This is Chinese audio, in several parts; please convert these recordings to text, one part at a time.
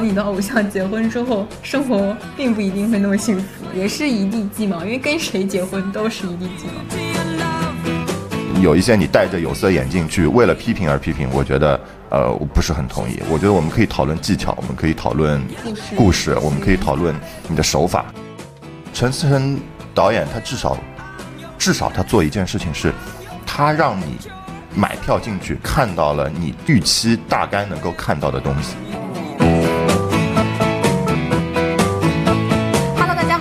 你的偶像结婚之后，生活并不一定会那么幸福，也是一地鸡毛，因为跟谁结婚都是一地鸡毛。有一些你戴着有色眼镜去为了批评而批评，我觉得呃我不是很同意。我觉得我们可以讨论技巧，我们可以讨论故事，我们可以讨论你的手法。陈思诚导演他至少至少他做一件事情是，他让你买票进去看到了你预期大概能够看到的东西。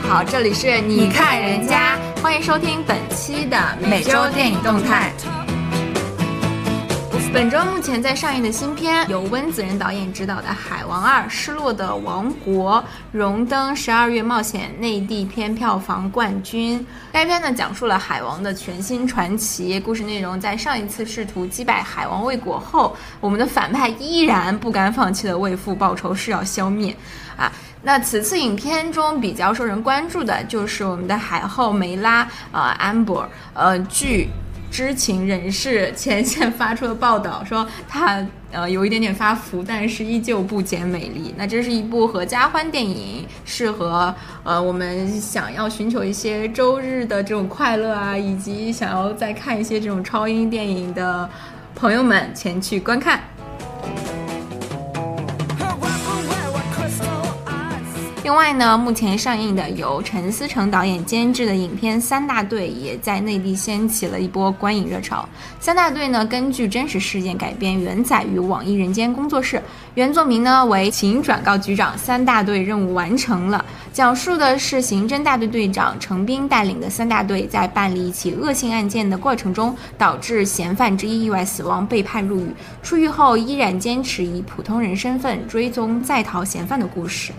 好，这里是你看人家，欢迎收听本期的每周电影动态。本周目前在上映的新片由温子仁导演执导的《海王二：失落的王国》荣登十二月冒险内地片票房冠军。该片呢讲述了海王的全新传奇，故事内容在上一次试图击败海王未果后，我们的反派依然不甘放弃的为父报仇，誓要消灭。啊，那此次影片中比较受人关注的就是我们的海后梅拉，呃，Amber，呃，据知情人士前线发出的报道说，她呃有一点点发福，但是依旧不减美丽。那这是一部合家欢电影，适合呃我们想要寻求一些周日的这种快乐啊，以及想要再看一些这种超英电影的朋友们前去观看。另外呢，目前上映的由陈思诚导演监制的影片《三大队》也在内地掀起了一波观影热潮。《三大队》呢，根据真实事件改编，原载于网易人间工作室，原作名呢为《请转告局长，三大队任务完成了》，讲述的是刑侦大队队长程斌带领的三大队在办理一起恶性案件的过程中，导致嫌犯之一意外死亡，被判入狱。出狱后依然坚持以普通人身份追踪在逃嫌犯的故事。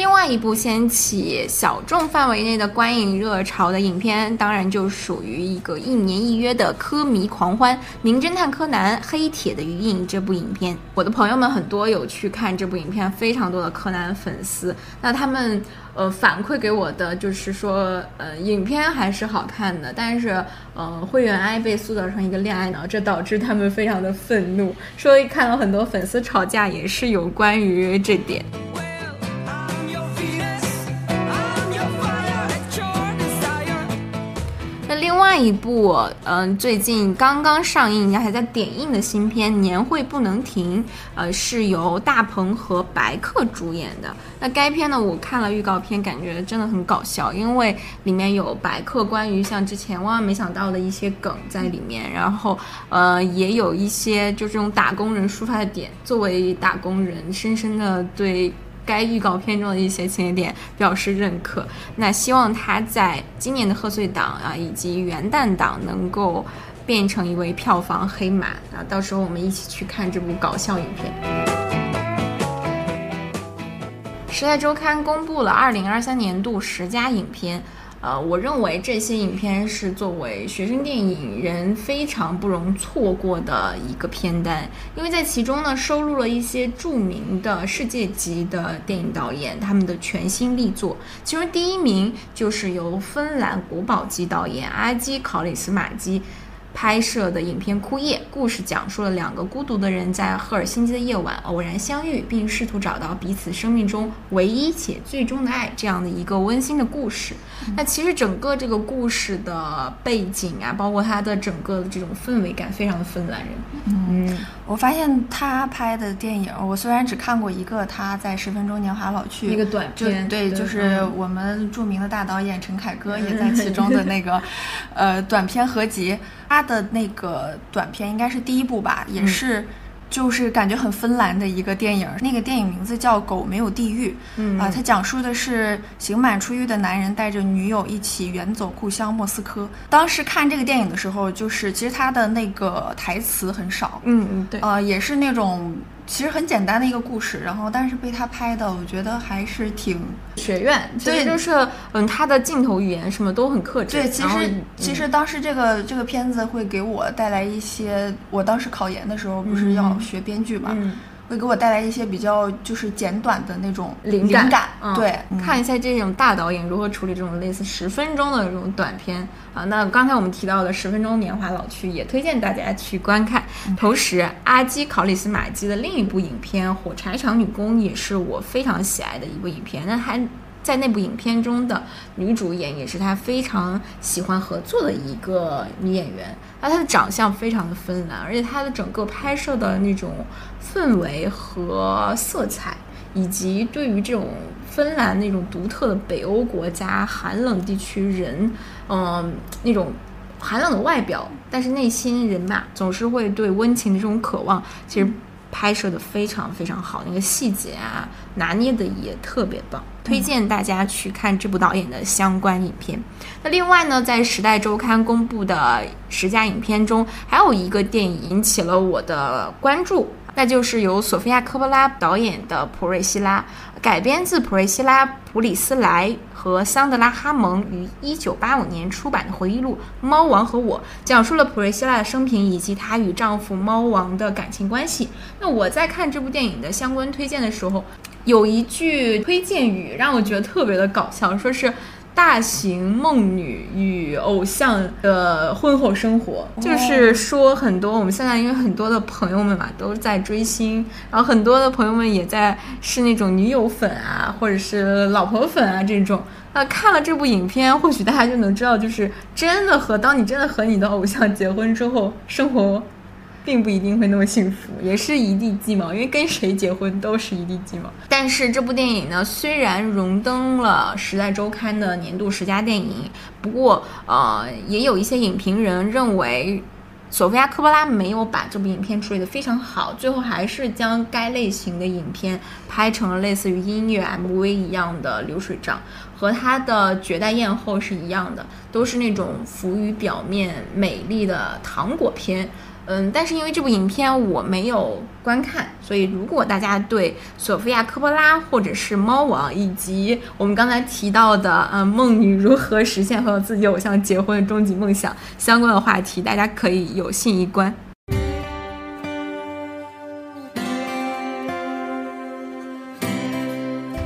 另外一部掀起小众范围内的观影热潮的影片，当然就属于一个一年一约的科迷狂欢《名侦探柯南：黑铁的余影》这部影片。我的朋友们很多有去看这部影片，非常多的柯南粉丝。那他们呃反馈给我的就是说，呃，影片还是好看的，但是呃会员 I 被塑造成一个恋爱脑，这导致他们非常的愤怒，所以看到很多粉丝吵架也是有关于这点。外一部，嗯、最近刚刚上映，还在点映的新片《年会不能停》，呃，是由大鹏和白客主演的。那该片呢，我看了预告片，感觉真的很搞笑，因为里面有白客关于像之前万万没想到的一些梗在里面，然后呃，也有一些就这种打工人抒发的点。作为打工人，深深的对。该预告片中的一些情节点表示认可。那希望他在今年的贺岁档啊，以及元旦档能够变成一位票房黑马啊！到时候我们一起去看这部搞笑影片。时代周刊公布了二零二三年度十佳影片。呃，我认为这些影片是作为学生电影人非常不容错过的一个片单，因为在其中呢收录了一些著名的世界级的电影导演他们的全新力作，其中第一名就是由芬兰国宝级导演阿基考里斯马基。拍摄的影片《枯叶》，故事讲述了两个孤独的人在赫尔辛基的夜晚偶然相遇，并试图找到彼此生命中唯一且最终的爱，这样的一个温馨的故事。那其实整个这个故事的背景啊，包括它的整个的这种氛围感，非常的芬兰人。嗯，我发现他拍的电影，我虽然只看过一个，他在十分钟年华老去一个短就片，对，就是我们著名的大导演陈凯歌也在其中的那个 呃短片合集。他的那个短片应该是第一部吧，也是。就是感觉很芬兰的一个电影，那个电影名字叫《狗没有地狱》，嗯啊，它讲述的是刑满出狱的男人带着女友一起远走故乡莫斯科。当时看这个电影的时候，就是其实他的那个台词很少，嗯嗯对，呃，也是那种其实很简单的一个故事，然后但是被他拍的，我觉得还是挺学院，其实对就是嗯，他的镜头语言什么都很克制。对，其实其实当时这个这个片子会给我带来一些，我当时考研的时候不是要学编剧嘛，嗯会给我带来一些比较就是简短的那种灵感。嗯、对，看一下这种大导演如何处理这种类似十分钟的这种短片啊。那刚才我们提到的《十分钟年华老去》也推荐大家去观看。同时，阿基考里斯马基的另一部影片《火柴厂女工》也是我非常喜爱的一部影片。那还。在那部影片中的女主演也是他非常喜欢合作的一个女演员。那她的长相非常的芬兰，而且她的整个拍摄的那种氛围和色彩，以及对于这种芬兰那种独特的北欧国家寒冷地区人，嗯，那种寒冷的外表，但是内心人嘛，总是会对温情的这种渴望，其实。拍摄的非常非常好，那个细节啊，拿捏的也特别棒，推荐大家去看这部导演的相关影片。那另外呢，在《时代周刊》公布的十佳影片中，还有一个电影引起了我的关注。那就是由索菲亚·科波拉导演的《普瑞希拉》，改编自普瑞希拉·普里斯莱和桑德拉·哈蒙于1985年出版的回忆录《猫王和我》，讲述了普瑞希拉的生平以及她与丈夫猫王的感情关系。那我在看这部电影的相关推荐的时候，有一句推荐语让我觉得特别的搞笑，说是。大型梦女与偶像的婚后生活，就是说很多我们现在因为很多的朋友们嘛都在追星，然后很多的朋友们也在是那种女友粉啊，或者是老婆粉啊这种。那看了这部影片，或许大家就能知道，就是真的和当你真的和你的偶像结婚之后，生活。并不一定会那么幸福，也是一地鸡毛，因为跟谁结婚都是一地鸡毛。但是这部电影呢，虽然荣登了《时代周刊》的年度十佳电影，不过呃，也有一些影评人认为，索菲亚·科波拉没有把这部影片处理得非常好，最后还是将该类型的影片拍成了类似于音乐 MV 一样的流水账，和他的《绝代艳后》是一样的，都是那种浮于表面、美丽的糖果片。嗯，但是因为这部影片我没有观看，所以如果大家对索菲亚·科波拉或者是猫王，以及我们刚才提到的，嗯，梦女如何实现和自己偶像结婚的终极梦想相关的话题，大家可以有幸一观。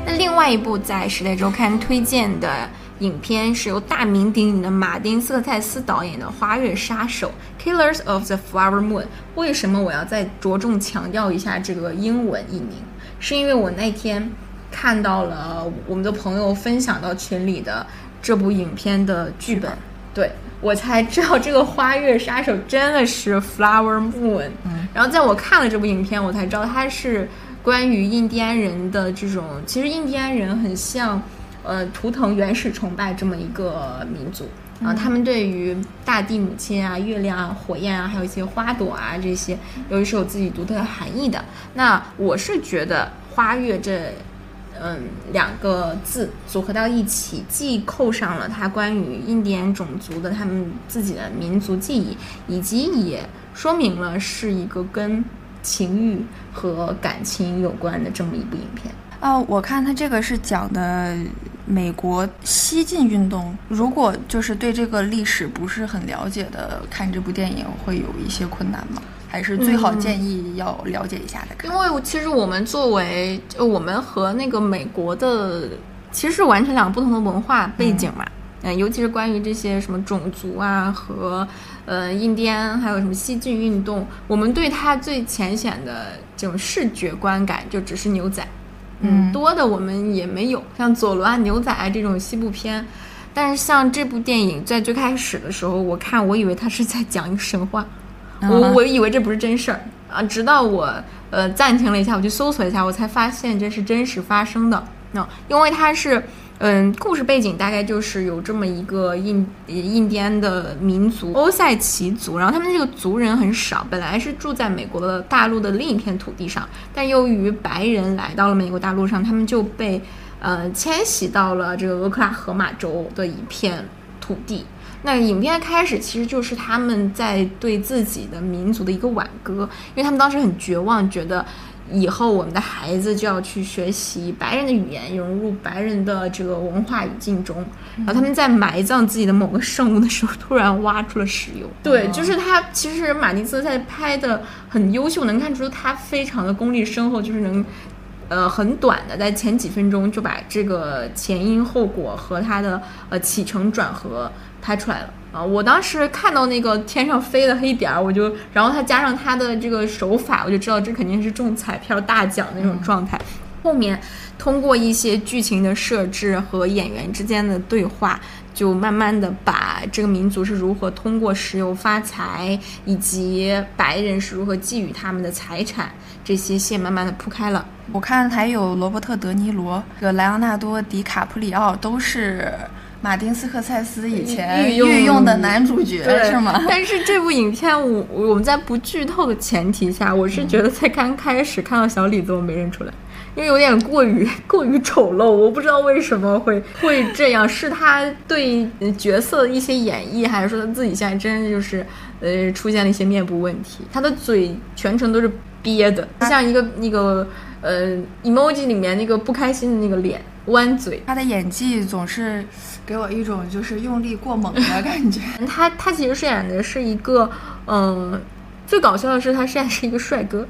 那另外一部在《时代周刊》推荐的。影片是由大名鼎鼎的马丁斯科塞斯导演的《花月杀手》（Killers of the Flower Moon）。为什么我要再着重强调一下这个英文译名？是因为我那天看到了我们的朋友分享到群里的这部影片的剧本，对我才知道这个《花月杀手》真的是 Flower Moon。嗯，然后在我看了这部影片，我才知道它是关于印第安人的这种，其实印第安人很像。呃，图腾原始崇拜这么一个民族啊，他们对于大地母亲啊、月亮啊、火焰啊，还有一些花朵啊这些，由于是有自己独特的含义的。那我是觉得“花月”这嗯两个字组合到一起，既扣上了它关于印第安种族的他们自己的民族记忆，以及也说明了是一个跟情欲和感情有关的这么一部影片。哦，我看他这个是讲的美国西进运动。如果就是对这个历史不是很了解的，看这部电影会有一些困难吗？还是最好建议要了解一下的？因为其实我们作为我们和那个美国的其实是完全两个不同的文化背景嘛。嗯，尤其是关于这些什么种族啊和呃印第安，还有什么西进运动，我们对它最浅显的这种视觉观感就只是牛仔。嗯，多的我们也没有，像佐罗啊、牛仔啊这种西部片，但是像这部电影在最开始的时候，我看我以为他是在讲一个神话，我我以为这不是真事儿啊，直到我呃暂停了一下，我去搜索一下，我才发现这是真实发生的。那因为它是。嗯，故事背景大概就是有这么一个印印第安的民族欧塞奇族，然后他们这个族人很少，本来是住在美国的大陆的另一片土地上，但由于白人来到了美国大陆上，他们就被呃迁徙到了这个俄克拉荷马州的一片土地。那影片开始其实就是他们在对自己的民族的一个挽歌，因为他们当时很绝望，觉得。以后我们的孩子就要去学习白人的语言，融入白人的这个文化语境中。然后他们在埋葬自己的某个圣物的时候，突然挖出了石油。对，就是他其实马丁斯在拍的很优秀，能看出他非常的功力深厚，就是能。呃，很短的，在前几分钟就把这个前因后果和他的呃起承转合拍出来了啊！我当时看到那个天上飞的黑点儿，我就，然后他加上他的这个手法，我就知道这肯定是中彩票大奖那种状态。后面通过一些剧情的设置和演员之间的对话，就慢慢的把这个民族是如何通过石油发财，以及白人是如何觊觎他们的财产这些线慢慢的铺开了。我看还有罗伯特·德尼罗和莱昂纳多·迪卡普里奥都是马丁·斯科塞斯以前御用的男主角，是吗？但是这部影片，我我们在不剧透的前提下，我是觉得在刚开始看到小李子，我没认出来。因为有点过于 过于丑陋，我不知道为什么会 会这样，是他对角色的一些演绎，还是说他自己现在真的就是呃出现了一些面部问题？他的嘴全程都是憋的，像一个那个呃 emoji 里面那个不开心的那个脸，弯嘴。他的演技总是给我一种就是用力过猛的感觉。他他其实饰演的是一个嗯，最搞笑的是他饰演是一个帅哥，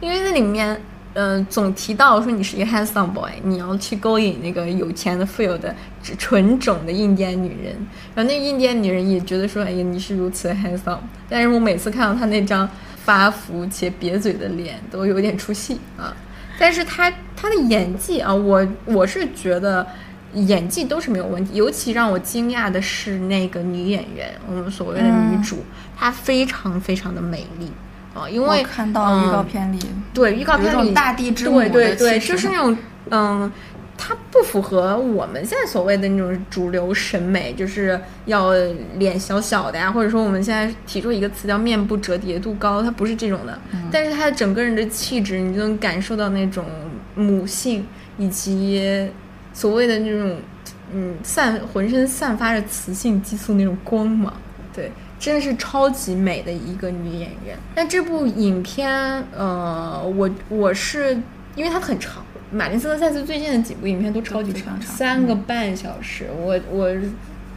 因为那里面。嗯，总提到说你是一个 handsome boy，你要去勾引那个有钱的、富有的、纯种的印第安女人。然后那个印第安女人也觉得说，哎呀，你是如此的 handsome。但是我每次看到他那张发福且瘪嘴的脸，都有点出戏啊。但是他他的演技啊，我我是觉得演技都是没有问题。尤其让我惊讶的是那个女演员，我们所谓的女主，她非常非常的美丽。啊，因为看到预告片里，对预告片里大地之母对对对，就是那种嗯，它不符合我们现在所谓的那种主流审美，就是要脸小小的呀，或者说我们现在提出一个词叫面部折叠度高，它不是这种的，但是它整个人的气质，你就能感受到那种母性以及所谓的那种嗯散浑身散发着雌性激素那种光芒，对。真的是超级美的一个女演员。那这部影片，呃，我我是因为它很长，马丁斯科塞斯最近的几部影片都超级长，三个半小时。我我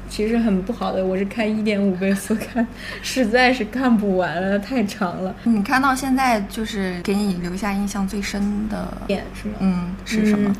其实很不好的，我是开一点五倍速看，实在是看不完了，太长了。你看到现在就是给你留下印象最深的点是吗？嗯，是什么？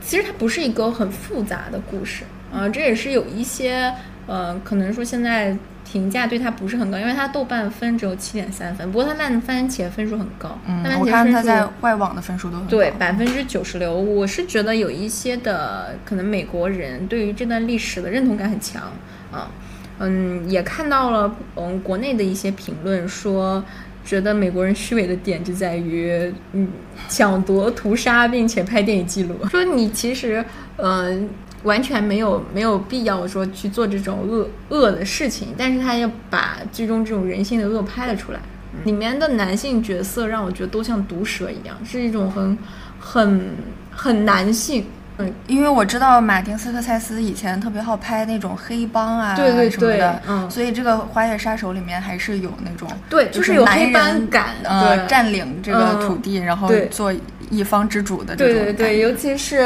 其实它不是一个很复杂的故事啊，这也是有一些呃，可能说现在。评价对他不是很高，因为他豆瓣分只有七点三分。不过他烂番茄分数很高，嗯，我看他在外网的分数都很高，对，百分之九十六。我是觉得有一些的可能美国人对于这段历史的认同感很强啊，嗯，也看到了嗯国内的一些评论说，觉得美国人虚伪的点就在于嗯抢夺屠杀，并且拍电影记录，说你其实嗯。完全没有没有必要说去做这种恶恶的事情，但是他又把剧中这种人性的恶拍了出来。里面的男性角色让我觉得都像毒蛇一样，是一种很很很男性。嗯，因为我知道马丁斯科塞斯以前特别好拍那种黑帮啊，对对对，嗯，所以这个《花月杀手》里面还是有那种对，就是有黑帮感，呃，占领这个土地，然后做一方之主的这种。对对对，尤其是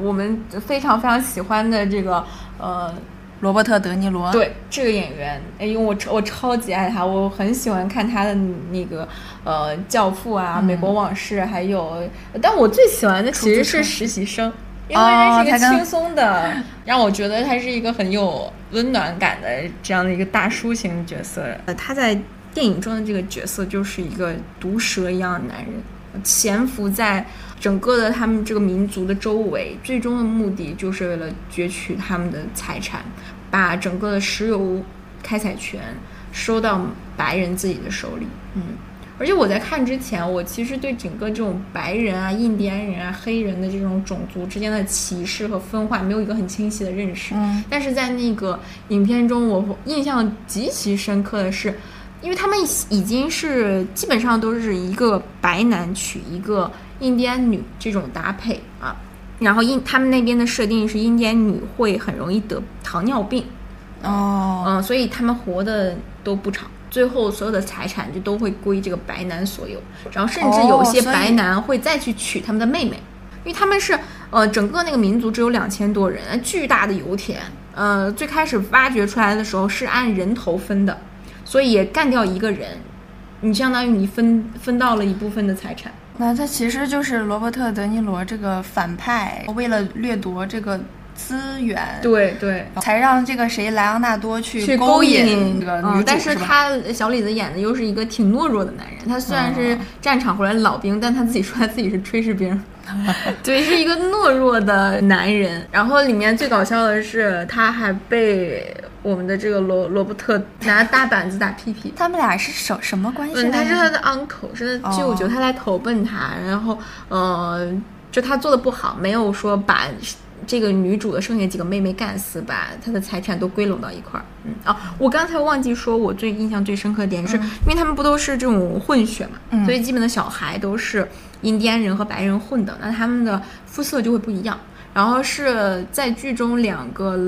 我们非常非常喜欢的这个呃罗伯特·德尼罗，对这个演员，哎呦，我我超级爱他，我很喜欢看他的那个呃《教父》啊，《美国往事》，还有，但我最喜欢的其实是实习生。因为这是一个轻松的，让我觉得他是一个很有温暖感的这样的一个大叔型角色。呃，他在电影中的这个角色就是一个毒蛇一样的男人，潜伏在整个的他们这个民族的周围，最终的目的就是为了攫取他们的财产，把整个的石油开采权收到白人自己的手里。嗯。而且我在看之前，我其实对整个这种白人啊、印第安人啊、黑人的这种种族之间的歧视和分化没有一个很清晰的认识。嗯。但是在那个影片中，我印象极其深刻的是，因为他们已经是基本上都是一个白男娶一个印第安女这种搭配啊。然后印他们那边的设定是印第安女会很容易得糖尿病。哦。嗯，所以他们活的都不长。最后所有的财产就都会归这个白男所有，然后甚至有些哦所以白男会再去娶他们的妹妹，因为他们是呃整个那个民族只有两千多人，巨大的油田，呃最开始挖掘出来的时候是按人头分的，所以也干掉一个人，你相当于你分分到了一部分的财产。那他其实就是罗伯特·德尼罗这个反派，为了掠夺这个资源，对对。才让这个谁莱昂纳多去去勾引这个女嗯，主，但是他小李子演的又是一个挺懦弱的男人。他虽然是战场回来的老兵，但他自己说他自己是炊事兵，对，是一个懦弱的男人。然后里面最搞笑的是，他还被我们的这个罗罗伯特拿大板子打屁屁。他们俩是什什么关系嗯，他？是他的 uncle，是他舅舅，哦他来投奔他，然后呃，就他做的不好，没有说把这个女主的剩下几个妹妹干死，把她的财产都归拢到一块儿。嗯哦，我刚才忘记说，我最印象最深刻的点是，因为他们不都是这种混血嘛，嗯所以基本的小孩都是印第安人和白人混的，那他们的肤色就会不一样。然后是在剧中两个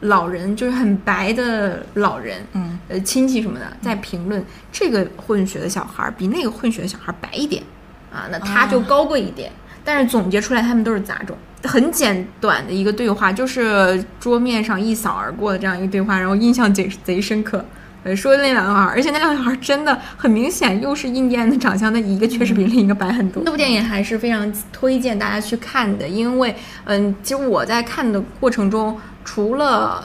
老人，就是很白的老人，嗯，呃，亲戚什么的，在评论这个混血的小孩儿比那个混血的小孩儿白一点，啊，那他就高贵一点。但是总结出来，他们都是杂种。很简短的一个对话，就是桌面上一扫而过的这样一个对话，然后印象贼贼深刻。呃，说的那两个小孩，而且那两个小孩真的很明显，又是印第安的长相，那一个确实比另一个白很多。这部电影还是非常推荐大家去看的，因为，嗯，其实我在看的过程中，除了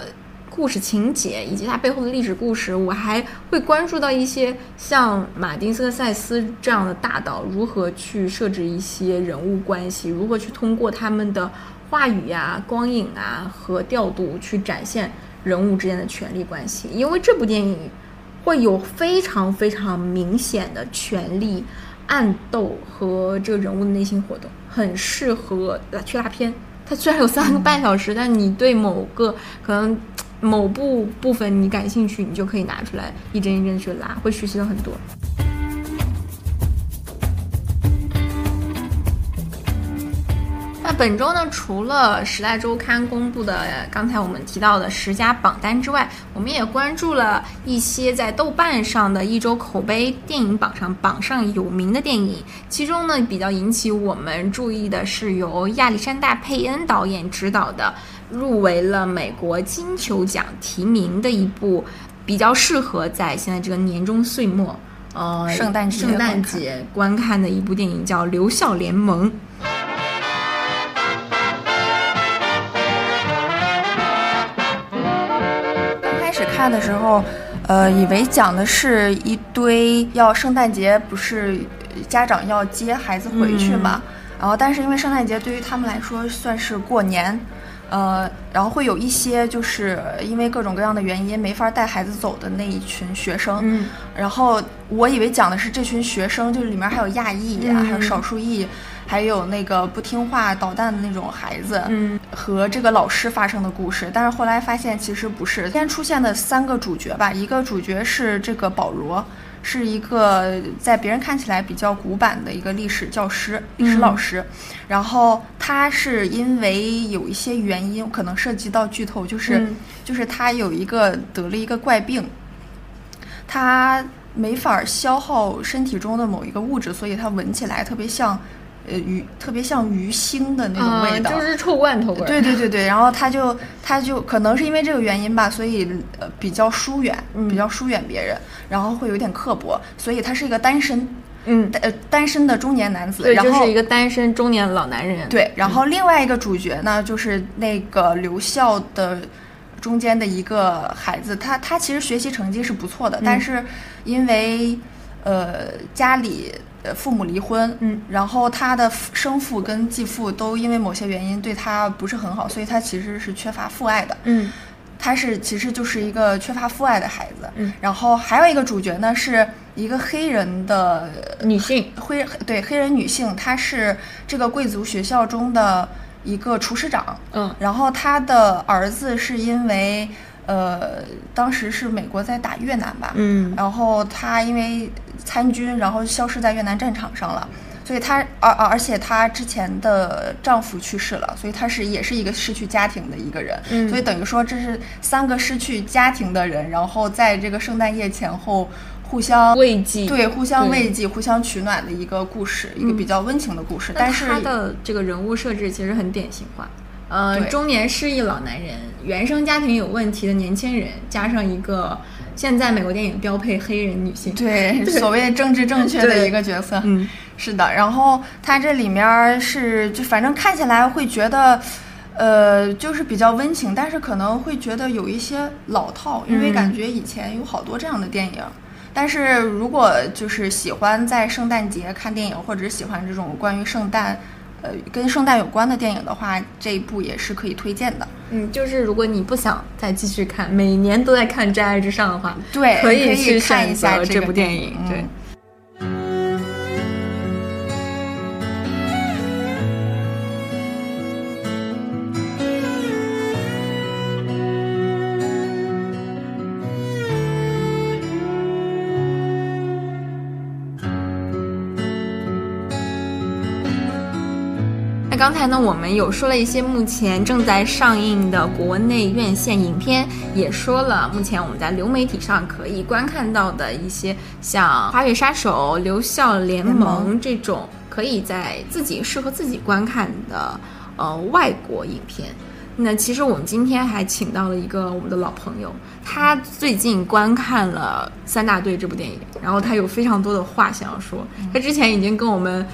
故事情节以及它背后的历史故事，我还会关注到一些像马丁斯科塞斯这样的大导如何去设置一些人物关系，如何去通过他们的话语呀、光影啊和调度去展现人物之间的权力关系。因为这部电影会有非常非常明显的权力暗斗和这个人物的内心活动，很适合去拉片。它虽然有三个半小时，但你对某个可能某部部分你感兴趣，你就可以拿出来一帧一帧去拉，会学习到很多。那本周呢，除了《时代周刊》公布的刚才我们提到的十佳榜单之外，我们也关注了一些在豆瓣上的一周口碑电影榜上榜上有名的电影。其中呢，比较引起我们注意的是由亚历山大·佩恩导演执导的，入围了美国金球奖提名的一部，比较适合在现在这个年终岁末，呃，圣诞节圣诞节观看的一部电影，叫《留校联盟》。看的时候，呃，以为讲的是一堆要圣诞节不是家长要接孩子回去嘛，然后但是因为圣诞节对于他们来说算是过年，呃，然后会有一些就是因为各种各样的原因没法带孩子走的那一群学生，嗯，然后我以为讲的是这群学生，就是里面还有亚裔呀、嗯还有少数裔。还有那个不听话捣蛋的那种孩子，嗯，和这个老师发生的故事，但是后来发现其实不是。先出现的三个主角吧，一个主角是这个保罗，是一个在别人看起来比较古板的一个历史教师、历史老师，然后他是因为有一些原因，可能涉及到剧透，就是、嗯就是他有一个得了一个怪病，他没法消耗身体中的某一个物质，所以他闻起来特别像。呃，鱼特别像鱼腥的那种味道，嗯、就是臭罐头味。对对对对，然后他就他就可能是因为这个原因吧，所以呃比较疏远，嗯、比较疏远别人，然后会有点刻薄，所以他是一个单身，嗯，呃单身的中年男子，对，然后就是一个单身中年老男人。对，然后另外一个主角呢，就是那个留校的中间的一个孩子，他他其实学习成绩是不错的，嗯、但是因为呃家里。呃，父母离婚，嗯，然后他的生父跟继父都因为某些原因对他不是很好，所以他其实是缺乏父爱的，嗯，他是其实就是一个缺乏父爱的孩子，嗯，然后还有一个主角呢是一个黑人的女性，黑对黑人女性，她是这个贵族学校中的一个厨师长，嗯，然后她的儿子是因为。呃，当时是美国在打越南吧，嗯，然后她因为参军，然后消失在越南战场上了，所以她而而且她之前的丈夫去世了，所以她是也是一个失去家庭的一个人，嗯，所以等于说这是三个失去家庭的人，然后在这个圣诞夜前后互相慰藉，对，互相慰藉、互相取暖的一个故事，一个比较温情的故事。但是她的这个人物设置其实很典型化，呃，中年失意老男人，原生家庭有问题的年轻人，加上一个现在美国电影标配黑人女性，对所谓政治正确的一个角色，嗯，是的。然后他这里面儿是就反正看起来会觉得。呃，就是比较温情，但是可能会觉得有一些老套，因为嗯感觉以前有好多这样的电影。但是如果就是喜欢在圣诞节看电影，或者喜欢这种关于圣诞，呃，跟圣诞有关的电影的话，这一部也是可以推荐的。嗯，就是如果你不想再继续看，每年都在看《真爱至上》的话，对，可以去看一下这部电影，嗯对。那刚才呢，我们有说了一些目前正在上映的国内院线影片，也说了目前我们在流媒体上可以观看到的一些像《花月杀手》《留校联盟这种可以在自己适合自己观看的呃外国影片。那其实我们今天还请到了一个我们的老朋友，他最近观看了《三大队》这部电影，然后他有非常多的话想要说。他之前已经跟我们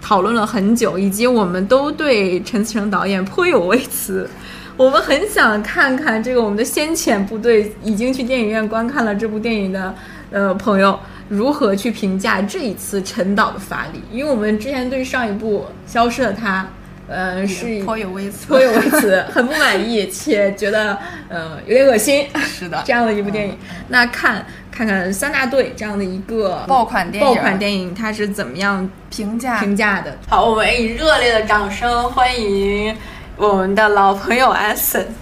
讨论了很久，以及我们都对陈思诚导演颇有微词。我们很想看看这个我们的先遣部队已经去电影院观看了这部电影的呃朋友如何去评价这一次陈导的发力，因为我们之前对上一部《消失的他》呃是颇有微词，颇有微词，很不满意，且觉得呃有点恶心。是的这样的一部电影，那看看看三大队这样的一个爆款电影爆款电影它是怎么样评价评价的？好，我们以热烈的掌声欢迎我们的老朋友安森。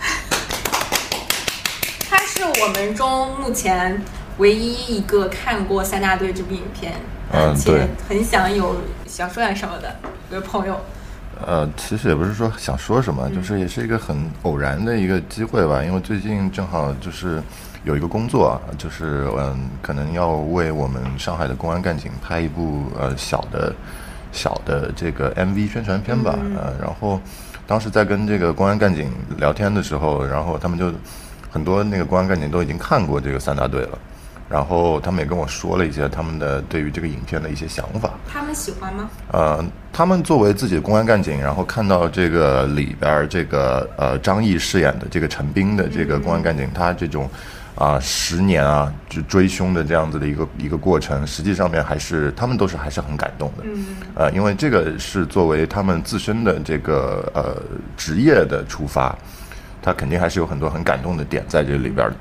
他是我们中目前唯一一个看过三大队这部影片，嗯而且对很想有想说点什么的一个朋友。呃，其实也不是说想说什么，就是也是一个很偶然的一个机会吧。因为最近正好就是有一个工作啊，就是嗯，可能要为我们上海的公安干警拍一部呃小的小的这个 MV 宣传片吧。呃，然后当时在跟这个公安干警聊天的时候，然后他们就很多那个公安干警都已经看过这个三大队了。然后他们也跟我说了一些他们的对于这个影片的一些想法，他们喜欢吗？呃，他们作为自己的公安干警，然后看到这个里边儿这个呃张译饰演的这个陈斌的这个公安干警，他这种啊、十年啊就追凶的这样子的一个一个过程，实际上面还是他们都是还是很感动的，嗯，呃，因为这个是作为他们自身的这个呃职业的出发，他肯定还是有很多很感动的点在这里边儿的。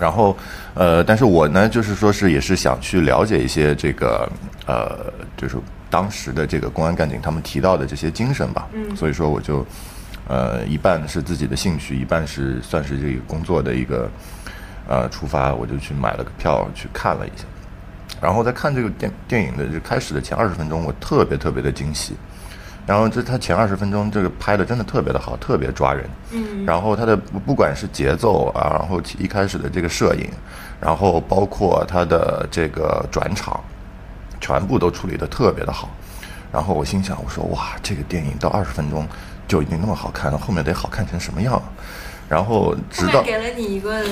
然后，呃，但是我呢，就是说是也是想去了解一些这个，呃，就是当时的这个公安干警他们提到的这些精神吧。嗯所以说我就，呃，一半是自己的兴趣，一半是算是这个工作的一个，呃，出发，我就去买了个票去看了一下。然后在看这个电电影的就开始的前二十分钟，我特别特别的惊喜。然后这他前二十分钟这个拍的真的特别的好，特别抓人。嗯，然后他的不不管是节奏啊，然后一开始的这个摄影，然后包括他的这个转场，全部都处理的特别的好。然后我心想，我说哇，这个电影到二十分钟就已经那么好看了，后面得好看成什么样？啊然后直到给了你一个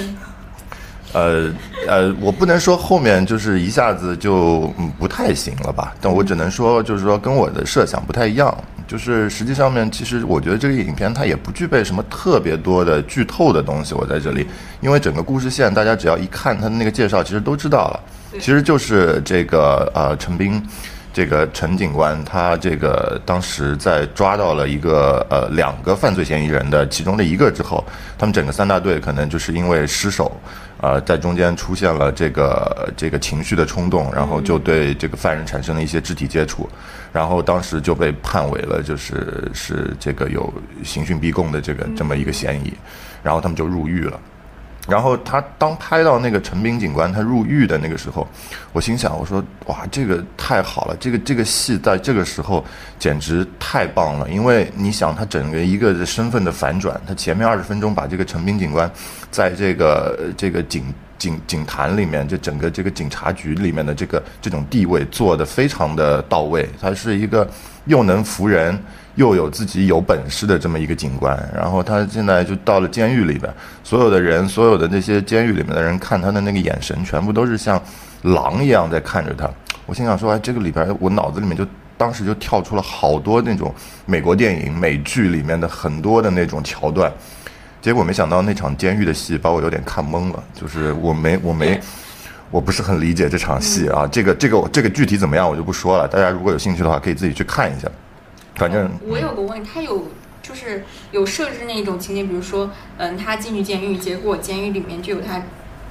呃呃，我不能说后面就是一下子就嗯不太行了吧，但我只能说就是说跟我的设想不太一样。就是实际上面，其实我觉得这个影片它也不具备什么特别多的剧透的东西。我在这里，因为整个故事线大家只要一看它的那个介绍，其实都知道了。其实就是这个呃陈斌。这个陈警官他这个当时在抓到了一个呃两个犯罪嫌疑人的其中的一个之后，他们整个三大队可能就是因为失手，呃，在中间出现了这个这个情绪的冲动，然后就对这个犯人产生了一些肢体接触，然后当时就被判为了就是是这个有刑讯逼供的这个这么一个嫌疑，然后他们就入狱了。然后他当拍到那个陈斌警官他入狱的那个时候，我心想，我说哇，这个太好了，这个这个戏在这个时候简直太棒了，因为你想他整个一个身份的反转，他前面二十分钟把这个陈斌警官在这个这个警警警坛里面，就整个这个警察局里面的这个这种地位做的非常的到位。他是一个又能服人，又有自己有本事的这么一个警官。然后他现在就到了监狱里边，所有的人，所有的那些监狱里面的人看他的那个眼神，全部都是像狼一样在看着他。我心想说，哎，这个里边我脑子里面就当时就跳出了好多那种美国电影、美剧里面的很多的那种桥段。结果没想到那场监狱的戏把我有点看懵了，就是我没我没我不是很理解这场戏啊，这个这个这个具体怎么样我就不说了，大家如果有兴趣的话可以自己去看一下。反正我有个问题，他有就是有设置那种情节，比如说嗯，他进去监狱，结果监狱里面就有他。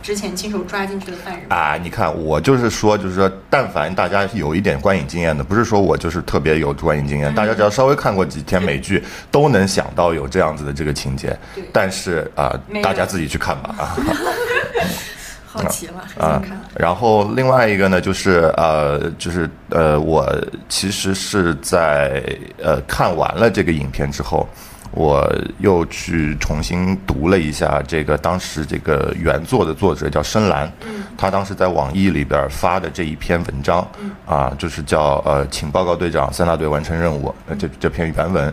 之前亲手抓进去的犯人啊！你看，我就是说，就是说，但凡大家有一点观影经验的，不是说我就是特别有观影经验，大家只要稍微看过几天美剧，都能想到有这样子的这个情节。但是啊，大家自己去看吧啊。好奇了，啊。然后另外一个呢，就是呃，就是呃，我其实是在呃看完了这个影片之后。我又去重新读了一下这个当时这个原作的作者叫深蓝，他当时在网易里边发的这一篇文章，啊，就是叫呃，请报告队长，三大队完成任务，这这篇原文，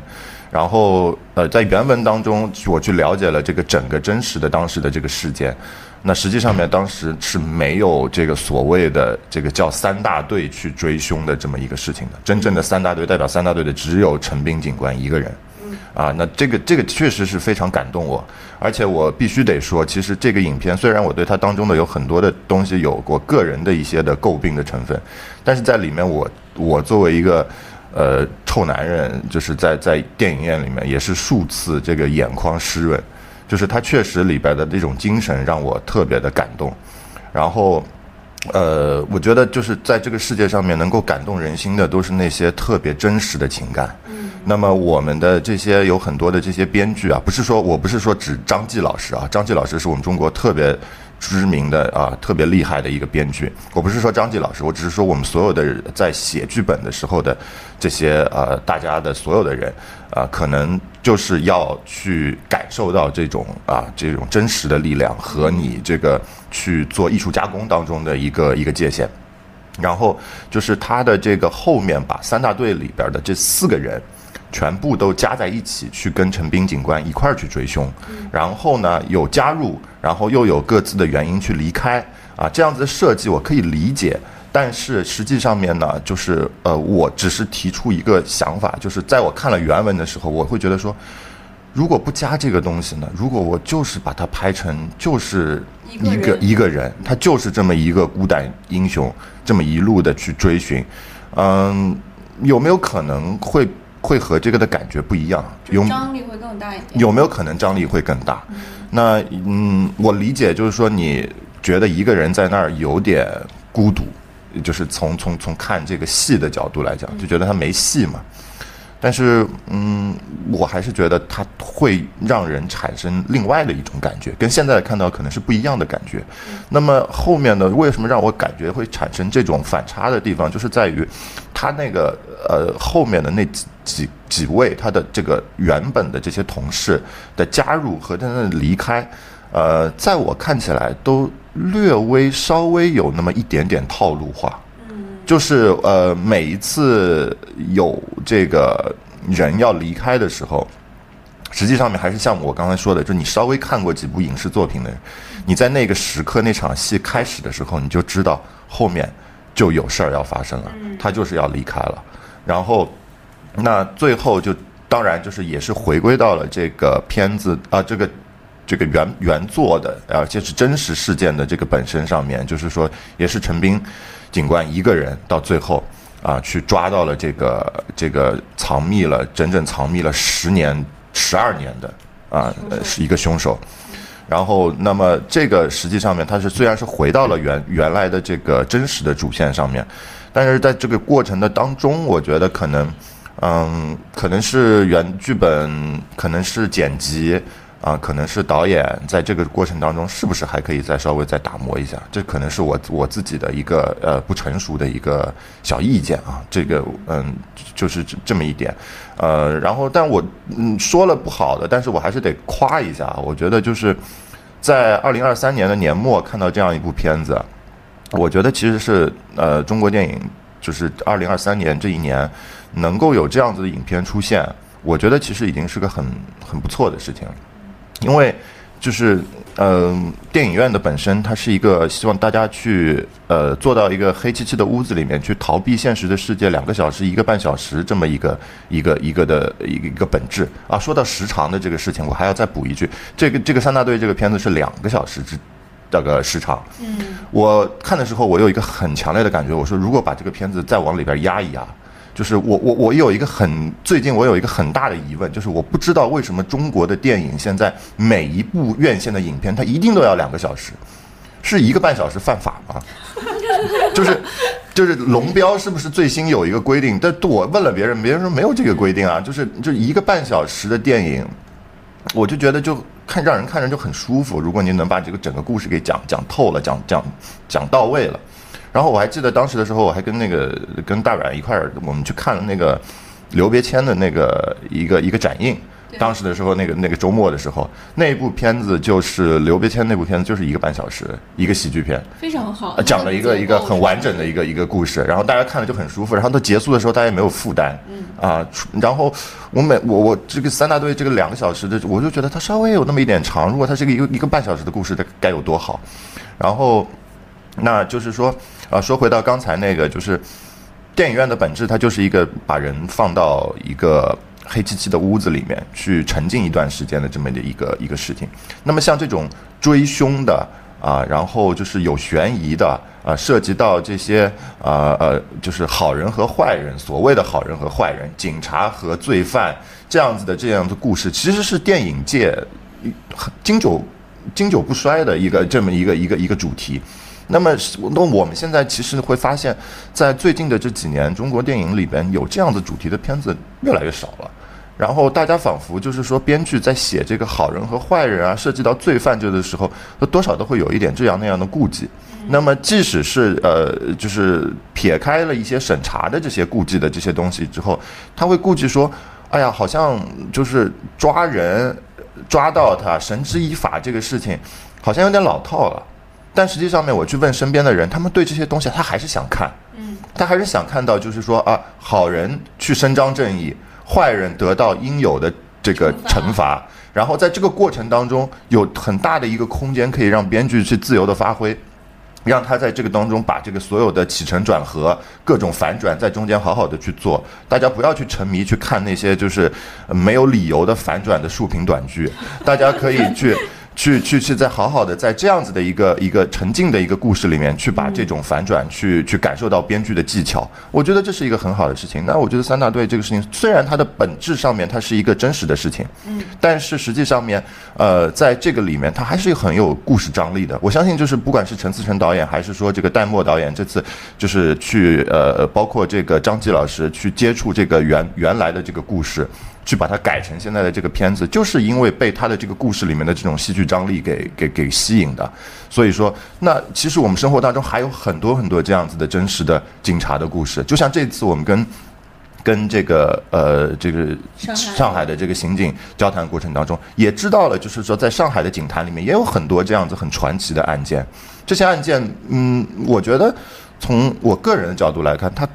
然后呃，在原文当中，我去了解了这个整个真实的当时的这个事件，那实际上面当时是没有这个所谓的这个叫三大队去追凶的这么一个事情的，真正的三大队代表三大队的只有陈斌警官一个人。啊，那这个这个确实是非常感动我，而且我必须得说，其实这个影片虽然我对它当中的有很多的东西有过个人的一些的诟病的成分，但是在里面我我作为一个呃臭男人，就是在在电影院里面也是数次这个眼眶湿润，就是他确实里边的这种精神让我特别的感动，然后。呃，我觉得就是在这个世界上面，能够感动人心的，都是那些特别真实的情感。嗯，那么我们的这些有很多的这些编剧啊，不是说我不是说指张继老师啊，张继老师是我们中国特别。知名的啊，特别厉害的一个编剧。我不是说张继老师，我只是说我们所有的在写剧本的时候的这些呃，大家的所有的人啊，可能就是要去感受到这种啊，这种真实的力量和你这个去做艺术加工当中的一个一个界限。然后就是他的这个后面把三大队里边的这四个人。全部都加在一起去跟陈斌警官一块儿去追凶，然后呢有加入，然后又有各自的原因去离开啊，这样子的设计我可以理解，但是实际上面呢，就是呃，我只是提出一个想法，就是在我看了原文的时候，我会觉得说，如果不加这个东西呢，如果我就是把它拍成就是一个一个人，他就是这么一个孤胆英雄，这么一路的去追寻，嗯，有没有可能会？会和这个的感觉不一样，有张力会更大一点。有没有可能张力会更大？那嗯，我理解就是说，你觉得一个人在那儿有点孤独，就是从从从看这个戏的角度来讲，就觉得他没戏嘛。但是，嗯，我还是觉得它会让人产生另外的一种感觉，跟现在看到可能是不一样的感觉。那么后面呢？为什么让我感觉会产生这种反差的地方，就是在于他那个呃后面的那几几几位他的这个原本的这些同事的加入和他的离开，呃，在我看起来都略微稍微有那么一点点套路化。就是呃，每一次有这个人要离开的时候，实际上面还是像我刚才说的，就你稍微看过几部影视作品的人，你在那个时刻那场戏开始的时候，你就知道后面就有事儿要发生了，他就是要离开了。然后那最后就当然就是也是回归到了这个片子啊，这个这个原原作的，而且是真实事件的这个本身上面，就是说也是陈斌。警官一个人到最后啊，去抓到了这个这个藏匿了整整藏匿了十年十二年的啊，是一个凶手。然后，那么这个实际上面，他是虽然是回到了原原来的这个真实的主线上面，但是在这个过程的当中，我觉得可能，嗯，可能是原剧本，可能是剪辑。啊，可能是导演在这个过程当中，是不是还可以再稍微再打磨一下？这可能是我我自己的一个呃不成熟的一个小意见啊。这个嗯，就是这么一点，呃，然后但我嗯说了不好的，但是我还是得夸一下。我觉得就是在二零二三年的年末看到这样一部片子，我觉得其实是呃中国电影就是二零二三年这一年能够有这样子的影片出现，我觉得其实已经是个很很不错的事情了，因为。就是呃，电影院的本身，它是一个希望大家去呃，坐到一个黑漆漆的屋子里面去逃避现实的世界，两个小时、一个半小时这么一个一个一个的一个一个本质啊。说到时长的这个事情，我还要再补一句，这个这个三大队这个片子是两个小时之这个时长。嗯，我看的时候，我有一个很强烈的感觉，我说如果把这个片子再往里边压一压。就是我我我有一个很最近我有一个很大的疑问，就是我不知道为什么中国的电影现在每一部院线的影片它一定都要两个小时，是一个半小时犯法吗？就是就是龙标是不是最新有一个规定？但我问了别人，别人说没有这个规定啊。就是就一个半小时的电影，我就觉得就看让人看着就很舒服。如果您能把这个整个故事给讲讲透了，讲讲讲到位了。然后我还记得当时的时候，我还跟那个跟大阮一块儿，我们去看了那个刘别谦的那个一个一个展映。当时的时候，那个那个周末的时候，那部片子就是刘别谦那部片子，就是一个半小时，一个喜剧片，非常好，讲了一个一个很完整的一个一个故事。然后大家看了就很舒服。然后到结束的时候，大家也没有负担。嗯啊，然后我每我我这个三大队这个两个小时的，我就觉得它稍微有那么一点长。如果它是一个一个半小时的故事，它该有多好。然后，那就是说。啊，说回到刚才那个，就是电影院的本质，它就是一个把人放到一个黑漆漆的屋子里面去沉浸一段时间的这么的一个一个事情。那么像这种追凶的啊，然后就是有悬疑的啊，涉及到这些啊呃，就是好人和坏人，所谓的好人和坏人，警察和罪犯这样子的这样的故事，其实是电影界经久经久不衰的一个这么一个一个一个主题。那么，那我们现在其实会发现，在最近的这几年，中国电影里边有这样的主题的片子越来越少了。然后大家仿佛就是说，编剧在写这个好人和坏人啊，涉及到罪犯这的时候，多少都会有一点这样那样的顾忌。那么，即使是呃，就是撇开了一些审查的这些顾忌的这些东西之后，他会顾忌说，哎呀，好像就是抓人抓到他，绳之以法这个事情，好像有点老套了。但实际上面，我去问身边的人，他们对这些东西，他还是想看，嗯，他还是想看到，就是说啊，好人去伸张正义，坏人得到应有的这个惩罚，然后在这个过程当中，有很大的一个空间可以让编剧去自由的发挥，让他在这个当中把这个所有的起承转合、各种反转在中间好好的去做。大家不要去沉迷去看那些就是没有理由的反转的竖屏短剧，大家可以去。去去去，再好好的在这样子的一个一个沉浸的一个故事里面，去把这种反转去去感受到编剧的技巧，我觉得这是一个很好的事情。那我觉得三大队这个事情，虽然它的本质上面它是一个真实的事情，嗯，但是实际上面，呃，在这个里面它还是很有故事张力的。我相信就是不管是陈思诚导演，还是说这个戴墨导演，这次就是去呃，包括这个张继老师去接触这个原原来的这个故事。去把它改成现在的这个片子，就是因为被他的这个故事里面的这种戏剧张力给给给吸引的。所以说，那其实我们生活当中还有很多很多这样子的真实的警察的故事。就像这次我们跟跟这个呃这个上海的这个刑警交谈过程当中，也知道了，就是说在上海的警坛里面也有很多这样子很传奇的案件。这些案件，嗯，我觉得从我个人的角度来看，它。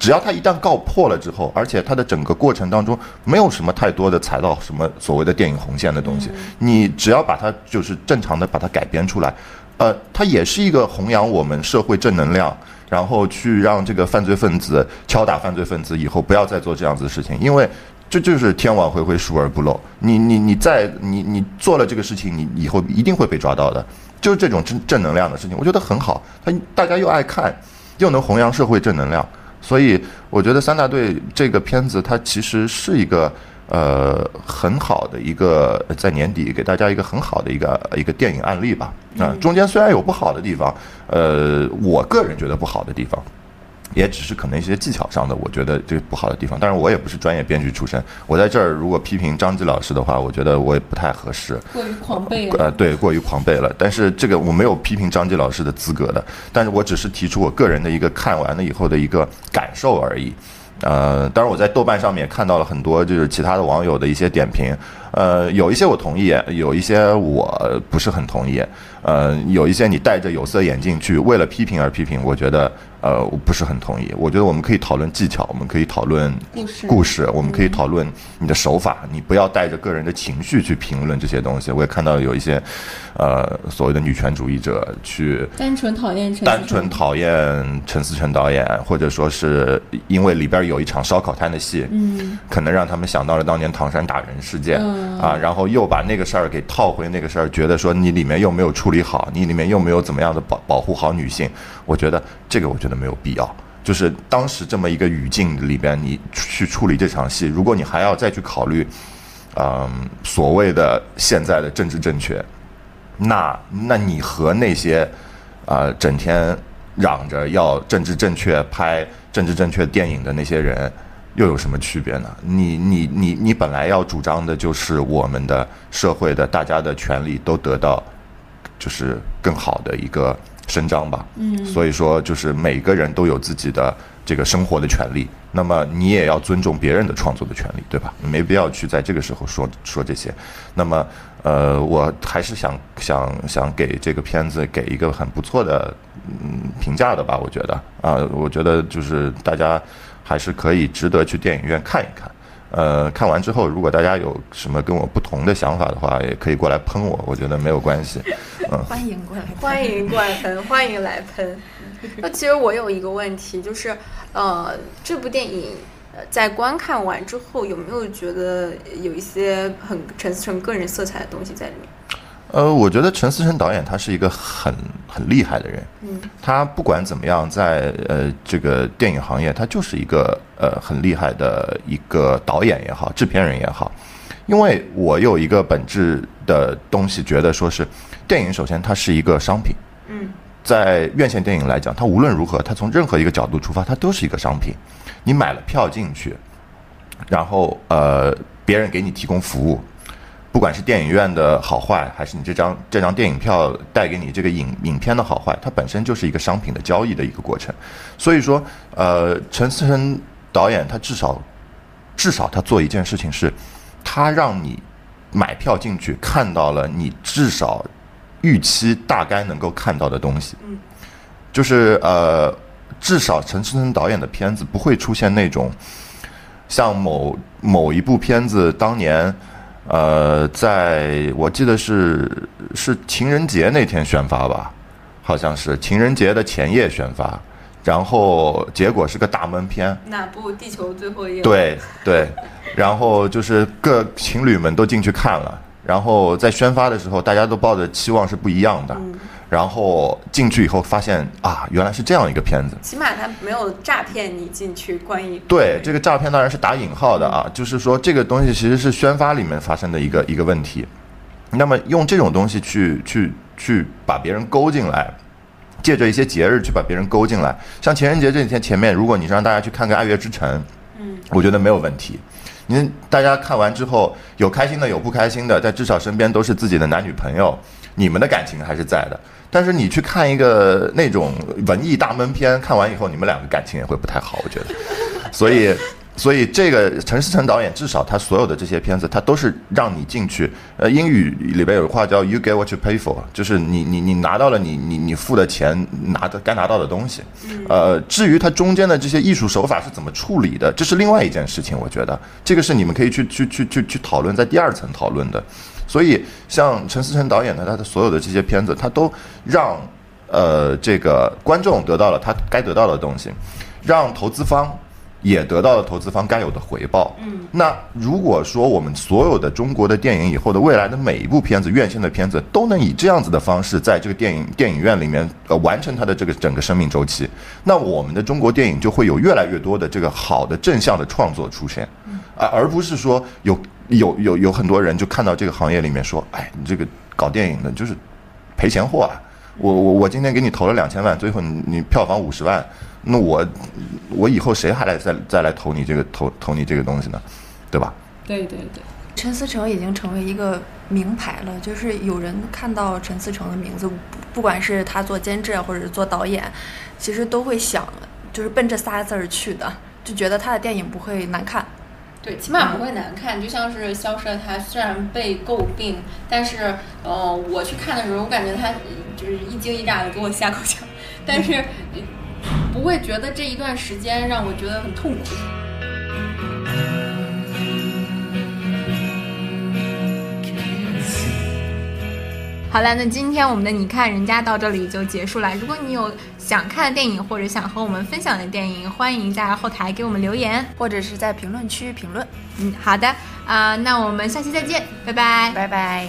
只要他一旦告破了之后，而且他的整个过程当中没有什么太多的踩到什么所谓的电影红线的东西，你只要把它就是正常的把它改编出来，呃，它也是一个弘扬我们社会正能量，然后去让这个犯罪分子敲打犯罪分子以后不要再做这样子的事情，因为这就是天网恢恢疏而不漏，你你你在你你做了这个事情，你以后一定会被抓到的，就是这种正正能量的事情，我觉得很好，他大家又爱看，又能弘扬社会正能量。所以我觉得三大队这个片子，它其实是一个呃很好的一个在年底给大家一个很好的一个一个电影案例吧。啊，中间虽然有不好的地方，呃，我个人觉得不好的地方。也只是可能一些技巧上的，我觉得这不好的地方。但是我也不是专业编剧出身，我在这儿如果批评张继老师的话，我觉得我也不太合适。过于狂悖了。呃，对，过于狂悖了。但是这个我没有批评张继老师的资格的，但是我只是提出我个人的一个看完了以后的一个感受而已。呃，当然我在豆瓣上面也看到了很多就是其他的网友的一些点评，呃，有一些我同意，有一些我不是很同意，呃，有一些你戴着有色眼镜去为了批评而批评，我觉得呃我不是很同意。我觉得我们可以讨论技巧，我们可以讨论故事故事，我们可以讨论你的手法，你不要带着个人的情绪去评论这些东西。我也看到有一些呃所谓的女权主义者去单纯讨厌陈单纯讨厌陈思诚导演，或者说是因为里边有一场烧烤摊的戏，嗯，可能让他们想到了当年唐山打人事件、嗯啊，然后又把那个事儿给套回那个事儿，觉得说你里面又没有处理好，你里面又没有怎么样的保保护好女性，我觉得这个我觉得没有必要。就是当时这么一个语境里边，你去处理这场戏，如果你还要再去考虑，嗯，所谓的现在的政治正确，那那你和那些啊、整天嚷着要政治正确拍政治正确电影的那些人，又有什么区别呢？你你你你本来要主张的就是我们的社会的大家的权利都得到就是更好的一个伸张吧。嗯，所以说就是每个人都有自己的这个生活的权利，那么你也要尊重别人的创作的权利，对吧？没必要去在这个时候说说这些。那么，呃，我还是想想想给这个片子给一个很不错的嗯评价的吧，我觉得啊、我觉得就是大家还是可以值得去电影院看一看。呃，看完之后，如果大家有什么跟我不同的想法的话，也可以过来喷我，我觉得没有关系。欢迎过来，欢迎过来喷，欢迎来喷。那其实我有一个问题，就是呃，这部电影呃在观看完之后，有没有觉得有一些很陈思诚个人色彩的东西在里面？呃，我觉得陈思诚导演他是一个很很厉害的人，嗯，他不管怎么样，在呃这个电影行业，他就是一个呃很厉害的一个导演也好，制片人也好。因为我有一个本质的东西，觉得说是电影首先它是一个商品，嗯，在院线电影来讲，它无论如何，它从任何一个角度出发，它都是一个商品。你买了票进去，然后呃别人给你提供服务，不管是电影院的好坏，还是你这张这张电影票带给你这个影影片的好坏，它本身就是一个商品的交易的一个过程。所以说，呃，陈思诚导演他至少至少他做一件事情是，他让你买票进去看到了你至少预期大概能够看到的东西。嗯，就是呃，至少陈思诚导演的片子不会出现那种像某某一部片子当年。呃，在我记得是是情人节那天宣发吧，好像是情人节的前夜宣发，然后结果是个大闷片，哪部《地球最后一夜》？对对，然后就是各情侣们都进去看了，然后在宣发的时候，大家都抱着期望是不一样的，然后进去以后发现啊，原来是这样一个片子。起码他没有诈骗你进去关于。对这个诈骗当然是打引号的啊，就是说这个东西其实是宣发里面发生的一个一个问题。那么用这种东西去去去把别人勾进来，借着一些节日去把别人勾进来，像情人节这几天前面，如果你是让大家去看个《爱乐之城》，嗯，我觉得没有问题。您大家看完之后，有开心的，有不开心的，但至少身边都是自己的男女朋友，你们的感情还是在的。但是你去看一个那种文艺大闷片，看完以后你们两个感情也会不太好，我觉得。所以，所以这个陈思诚导演至少他所有的这些片子，他都是让你进去。呃，英语里边有话叫 “you get what you pay for”，就是你你你拿到了你你你付的钱，拿的该拿到的东西。呃，至于它中间的这些艺术手法是怎么处理的，这是另外一件事情。我觉得这个是你们可以去去去去去讨论，在第二层讨论的。所以，像陈思诚导演的他的所有的这些片子，他都让呃这个观众得到了他该得到的东西，让投资方也得到了投资方该有的回报。嗯，那如果说我们所有的中国的电影以后的未来的每一部片子，院线的片子都能以这样子的方式，在这个电影电影院里面呃完成它的这个整个生命周期，那我们的中国电影就会有越来越多的这个好的正向的创作出现，而而不是说有有有有很多人就看到这个行业里面说，哎，你这个搞电影的就是赔钱货啊！我我我今天给你投了两千万，最后你你票房五十万，那我我以后谁还来再再来投你这个投投你这个东西呢？对吧？对对对，陈思诚已经成为一个名牌了，就是有人看到陈思诚的名字，不不管是他做监制啊或者是做导演，其实都会想，就是奔这仨字儿去的。就觉得他的电影不会难看。对，起码不会难看。就像是《消失的她》，虽然被诟病，但是，呃，我去看的时候，我感觉他就是一惊一乍的给我吓够呛，但是不会觉得这一段时间让我觉得很痛苦。好了，那今天我们的你看人家到这里就结束了。如果你有想看的电影或者想和我们分享的电影，欢迎在后台给我们留言，或者是在评论区评论。嗯，好的啊，那我们下期再见，拜拜，拜拜。